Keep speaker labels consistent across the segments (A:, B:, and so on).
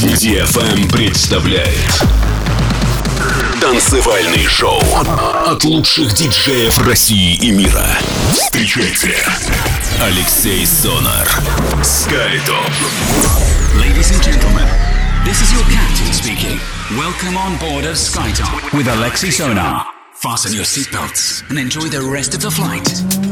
A: DFM представляет Танцевальный шоу от лучших диджеев России и мира. Встречайте Алексей Сонар. Скайтоп.
B: Ladies and gentlemen, this is your captain speaking. Welcome on board of Skytop with Alexi Sonar. Fasten your seatbelts and enjoy the rest of the flight.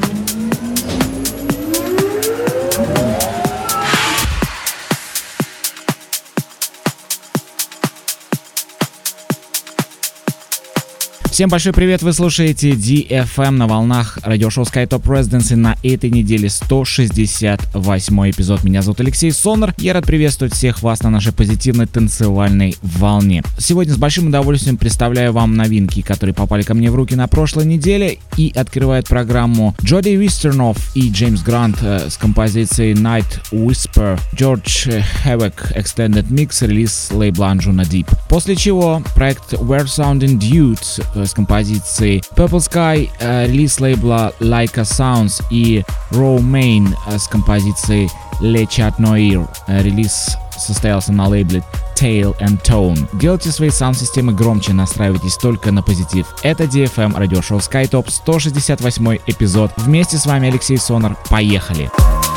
C: Всем большой привет, вы слушаете DFM на волнах радиошоу SkyTop Residency на этой неделе 168 эпизод. Меня зовут Алексей Сонор, я рад приветствовать всех вас на нашей позитивной танцевальной волне. Сегодня с большим удовольствием представляю вам новинки, которые попали ко мне в руки на прошлой неделе и открывает программу Джоди Вистернов и Джеймс Грант э, с композицией Night Whisper, George Havoc Extended Mix, релиз лейбла Anjuna Deep. После чего проект Where Sounding Dudes э, с композицией Purple Sky, э, релиз лейбла Leica Sounds и Raw Main э, с композицией Le Chat Noir. Э, релиз состоялся на лейбле Tail and Tone. Делайте свои саунд-системы громче, настраивайтесь только на позитив. Это DFM радиошоу SkyTop 168 эпизод. Вместе с вами Алексей Сонор. Поехали!
A: Алексей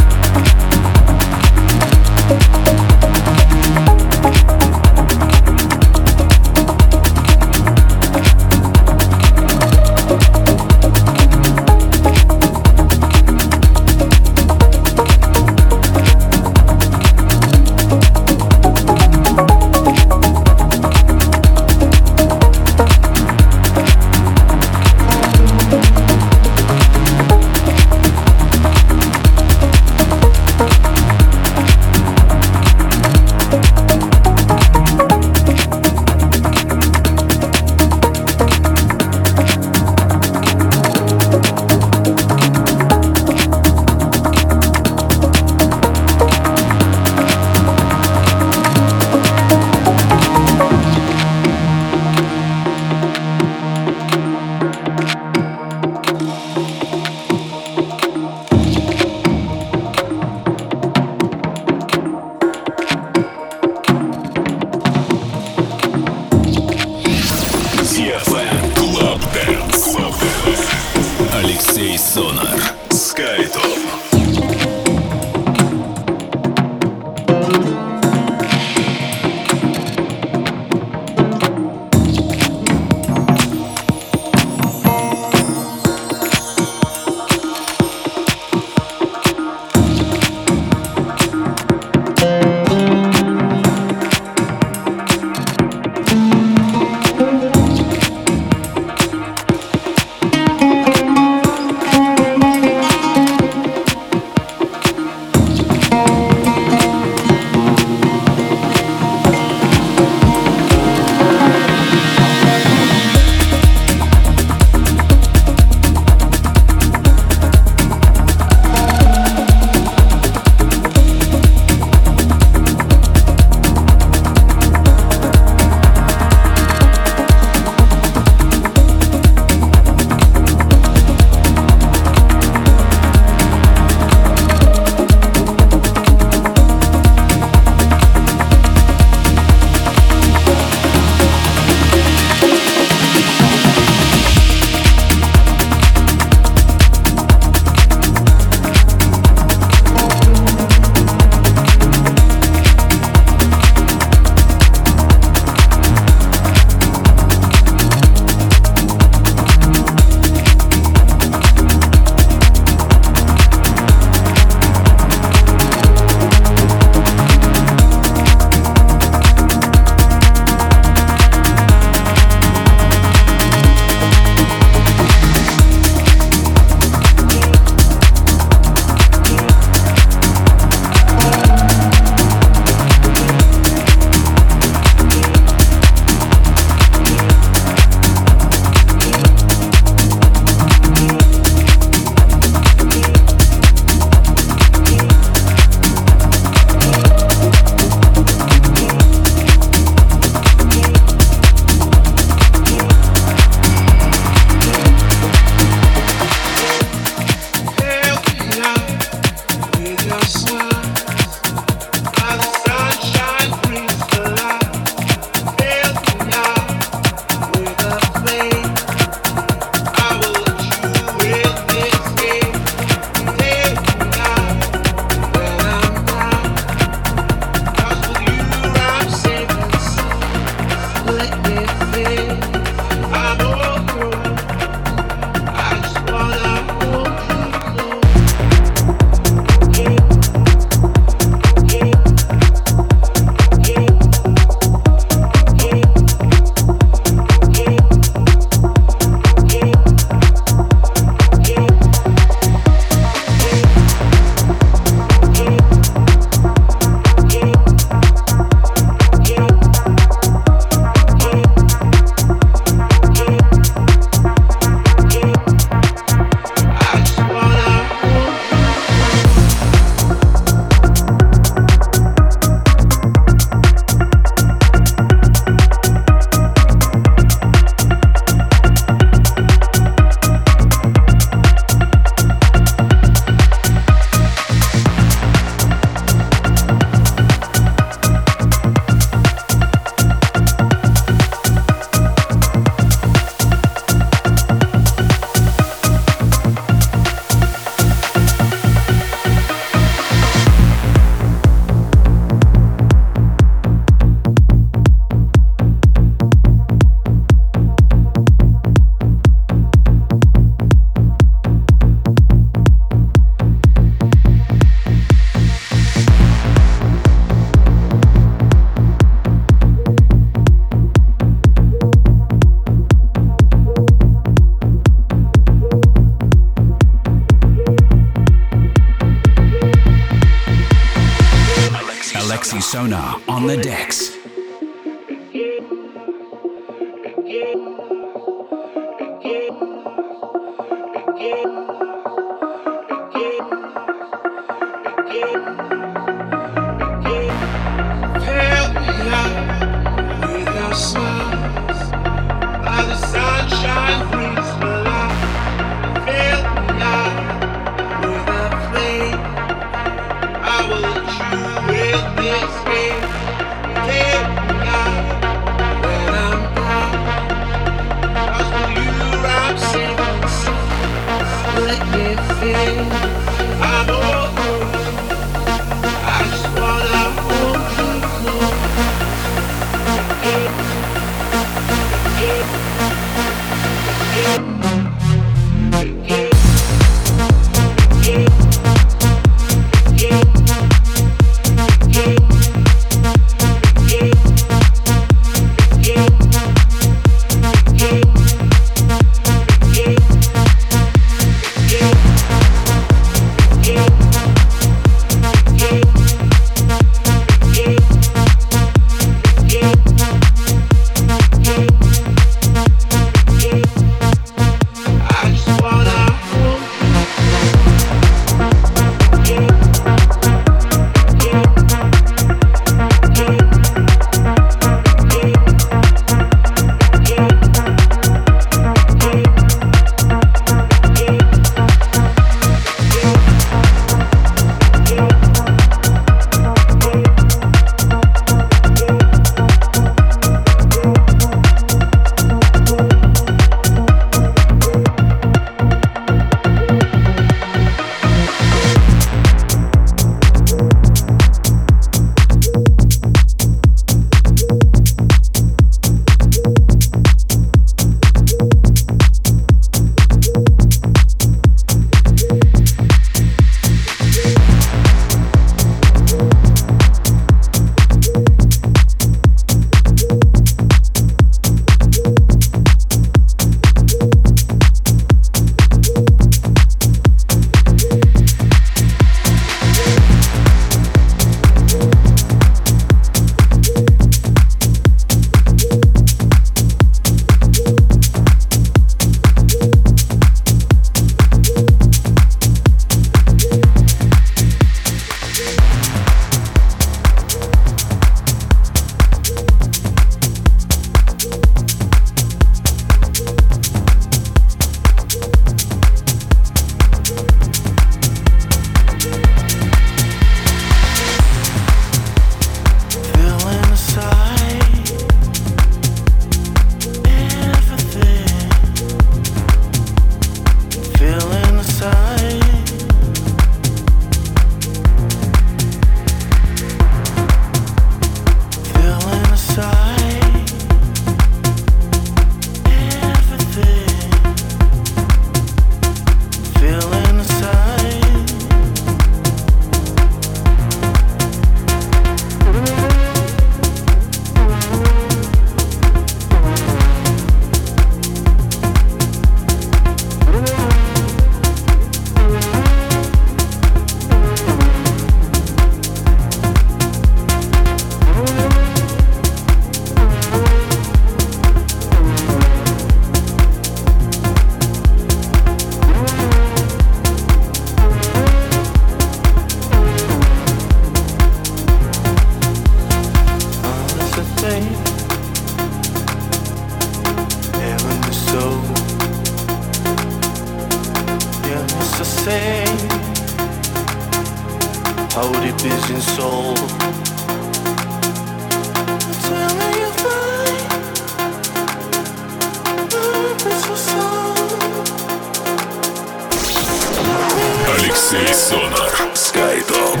A: Миксы Sonar Skytop.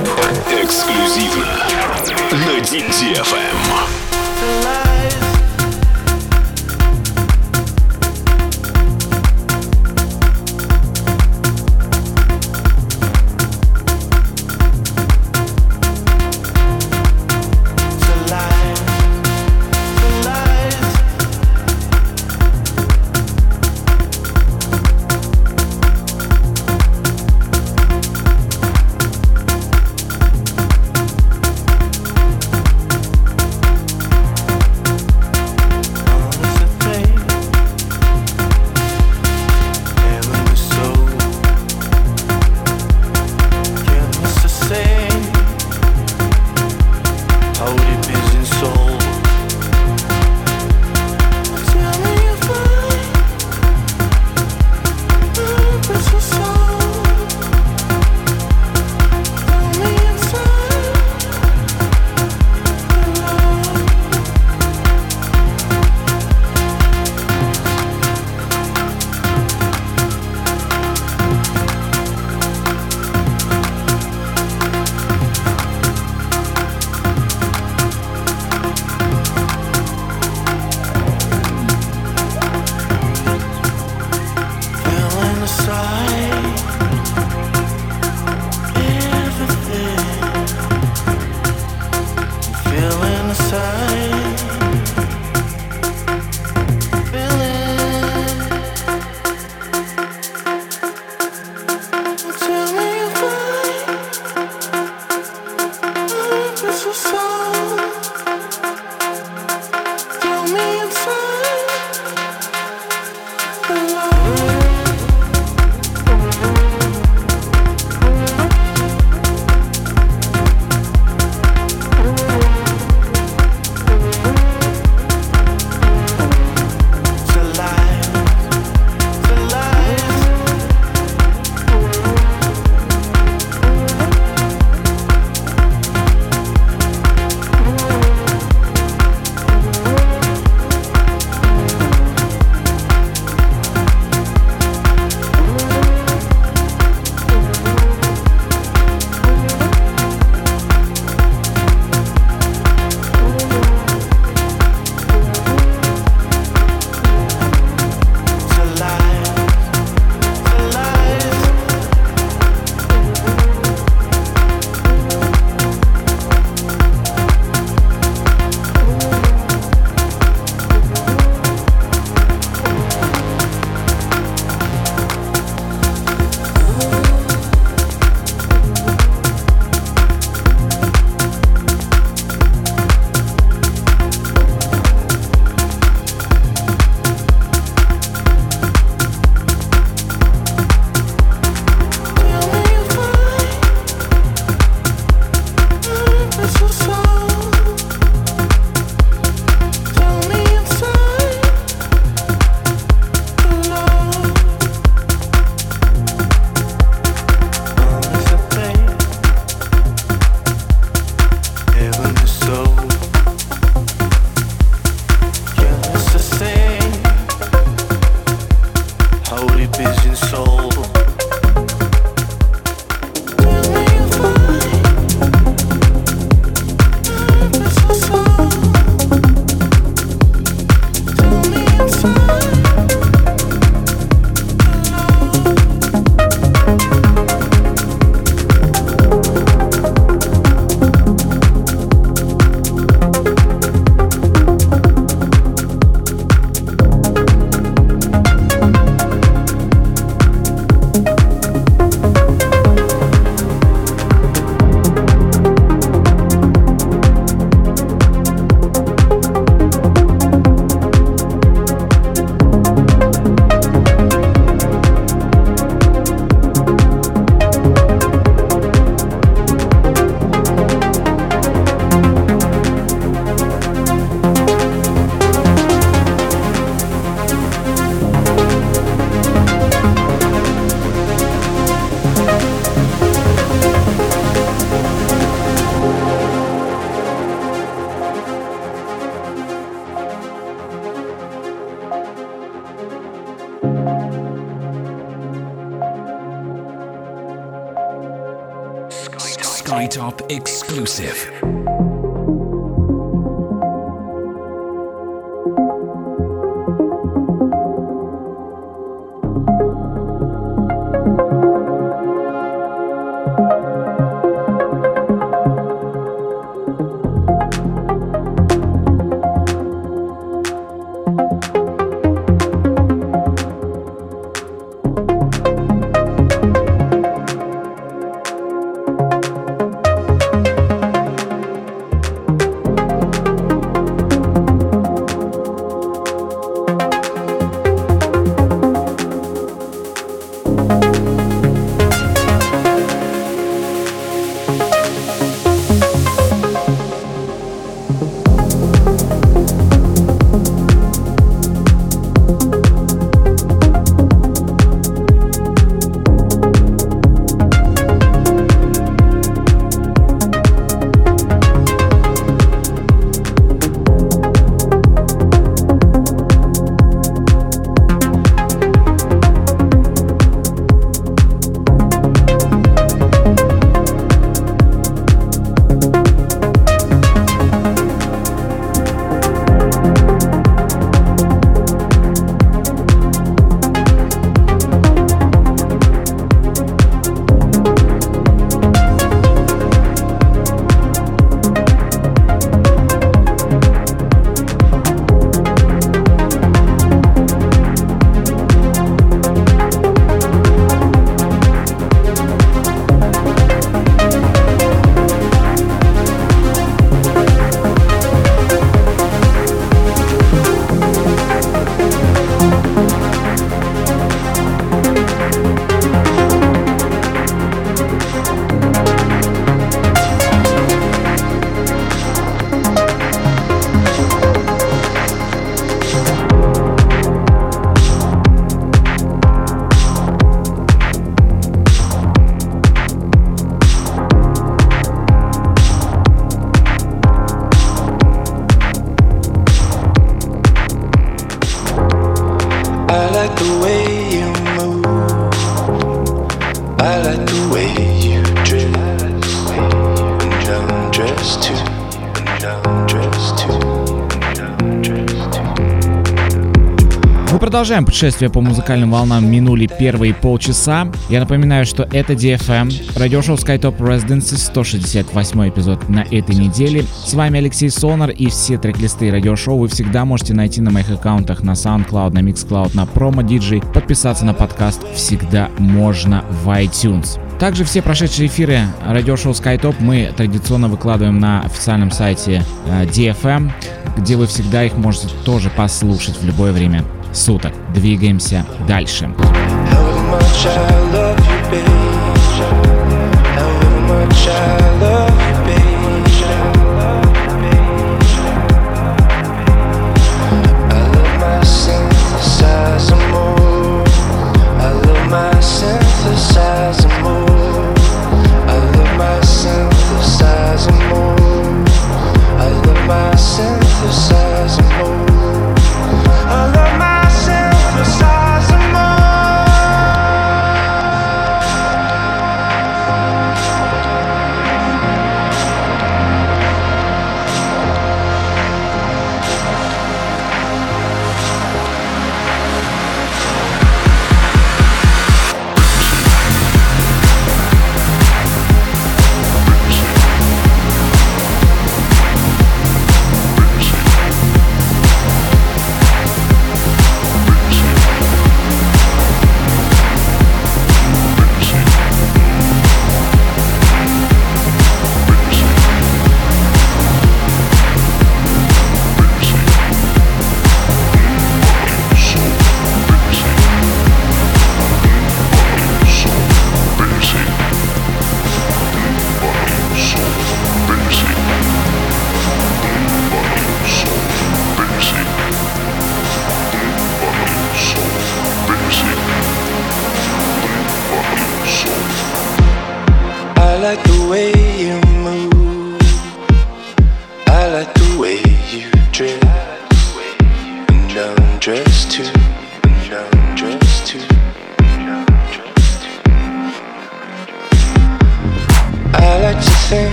A: Эксклюзивно на
D: DTFM. I like the way
C: продолжаем путешествие по музыкальным волнам. Минули первые полчаса. Я напоминаю, что это DFM, радиошоу SkyTop Residency, 168 эпизод на этой неделе. С вами Алексей Сонар и все трек-листы радиошоу вы всегда можете найти на моих аккаунтах на SoundCloud, на Mixcloud, на Promo DJ. Подписаться на подкаст всегда можно в iTunes. Также все прошедшие эфиры радиошоу SkyTop мы традиционно выкладываем на официальном сайте э, DFM, где вы всегда их можете тоже послушать в любое время суток. Двигаемся дальше. my synthesizer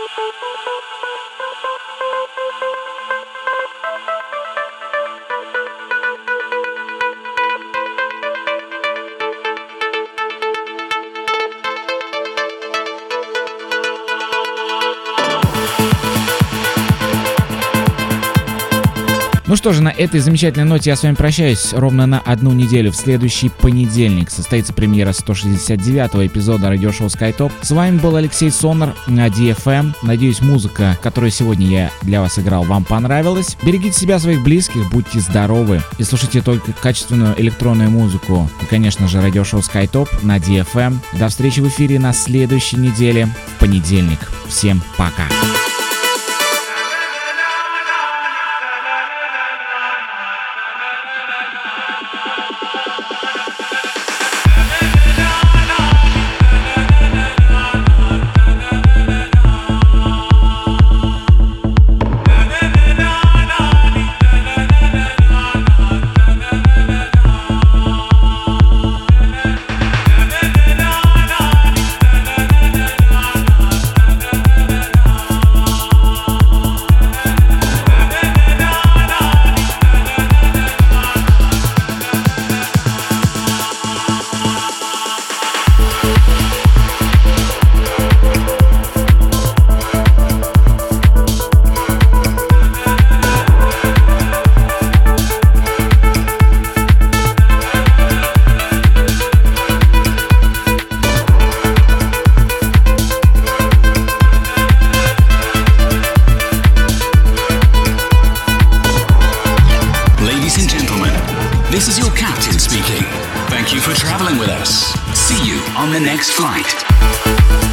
B: Música
C: Ну что же, на этой замечательной ноте я с вами прощаюсь ровно на одну неделю. В следующий понедельник состоится премьера 169-го эпизода радиошоу SkyTop. С вами был Алексей Сонор на DFM. Надеюсь, музыка, которую сегодня я для вас играл, вам понравилась. Берегите себя, своих близких, будьте здоровы и слушайте только качественную электронную музыку. И, конечно же, радиошоу SkyTop на DFM. До встречи в эфире на следующей неделе в понедельник. Всем пока!
B: Speaking. Thank you for traveling with us. See you on the next flight.